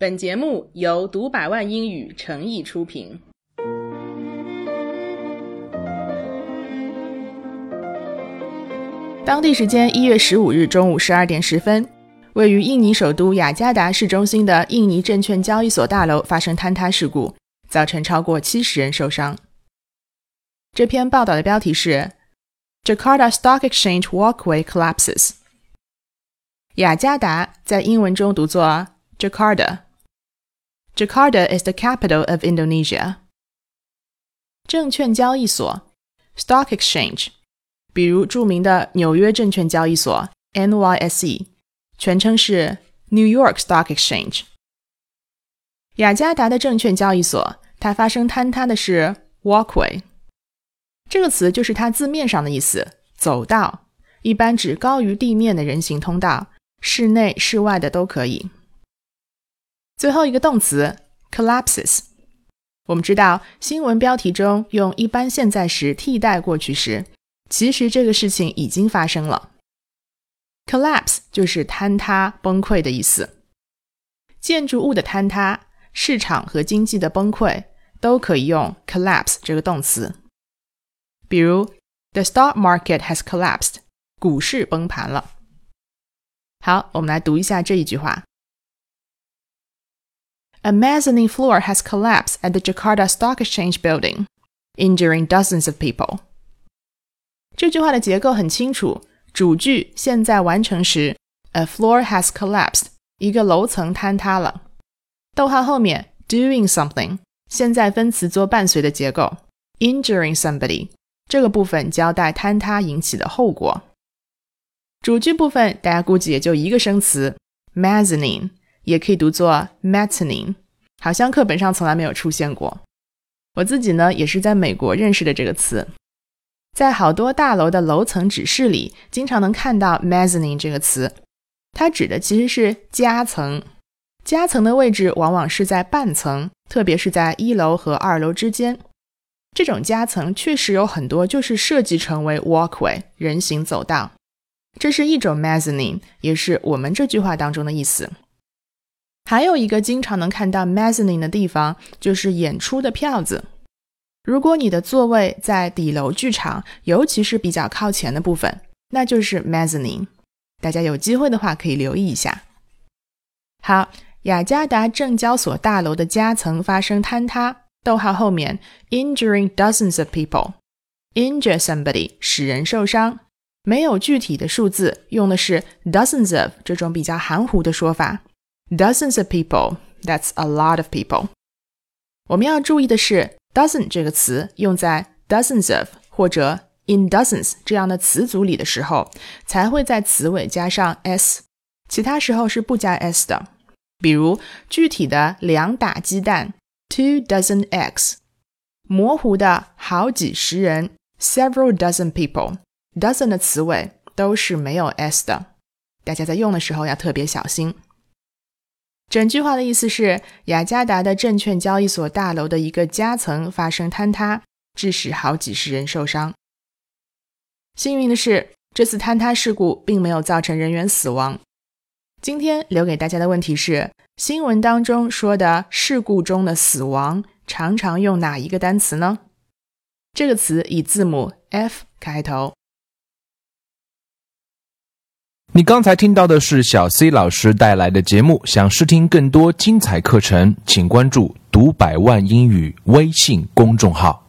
本节目由读百万英语诚意出品。当地时间一月十五日中午十二点十分，位于印尼首都雅加达市中心的印尼证券交易所大楼发生坍塌事故，造成超过七十人受伤。这篇报道的标题是 “Jakarta Stock Exchange Walkway Collapses”。雅加达在英文中读作 Jakarta。Jakarta is the capital of Indonesia. 证券交易所 （Stock Exchange），比如著名的纽约证券交易所 （NYSE），全称是 New York Stock Exchange。雅加达的证券交易所，它发生坍塌的是 walkway。这个词就是它字面上的意思，走道，一般指高于地面的人行通道，室内、室外的都可以。最后一个动词 collapses，我们知道新闻标题中用一般现在时替代过去时，其实这个事情已经发生了。collapse 就是坍塌、崩溃的意思。建筑物的坍塌、市场和经济的崩溃都可以用 collapse 这个动词。比如，the stock market has collapsed，股市崩盘了。好，我们来读一下这一句话。A mezzanine floor has collapsed at the Jakarta Stock Exchange building, injuring dozens of people. 这句话的结构很清楚，主句现在完成时，a floor has collapsed，一个楼层坍塌了。逗号后面 doing something，现在分词做伴随的结构，injuring somebody，这个部分交代坍塌引起的后果。主句部分大家估计也就一个生词 mezzanine。 也可以读作 mezzanine，好像课本上从来没有出现过。我自己呢，也是在美国认识的这个词，在好多大楼的楼层指示里，经常能看到 mezzanine 这个词。它指的其实是夹层，夹层的位置往往是在半层，特别是在一楼和二楼之间。这种夹层确实有很多，就是设计成为 walkway 人行走道。这是一种 mezzanine，也是我们这句话当中的意思。还有一个经常能看到 mezzanine 的地方，就是演出的票子。如果你的座位在底楼剧场，尤其是比较靠前的部分，那就是 mezzanine。大家有机会的话可以留意一下。好，雅加达证交所大楼的夹层发生坍塌，逗号后面 injuring dozens of people，injure somebody 使人受伤，没有具体的数字，用的是 dozens of 这种比较含糊的说法。Dozens of people, that's a lot of people. 我们要注意的是，dozen 这个词用在 dozens of 或者 in dozens 这样的词组里的时候，才会在词尾加上 s，其他时候是不加 s 的。比如具体的两打鸡蛋，two dozen eggs；模糊的好几十人，several dozen people。dozen 的词尾都是没有 s 的，大家在用的时候要特别小心。整句话的意思是，雅加达的证券交易所大楼的一个夹层发生坍塌，致使好几十人受伤。幸运的是，这次坍塌事故并没有造成人员死亡。今天留给大家的问题是：新闻当中说的事故中的死亡，常常用哪一个单词呢？这个词以字母 F 开头。你刚才听到的是小 C 老师带来的节目。想试听更多精彩课程，请关注“读百万英语”微信公众号。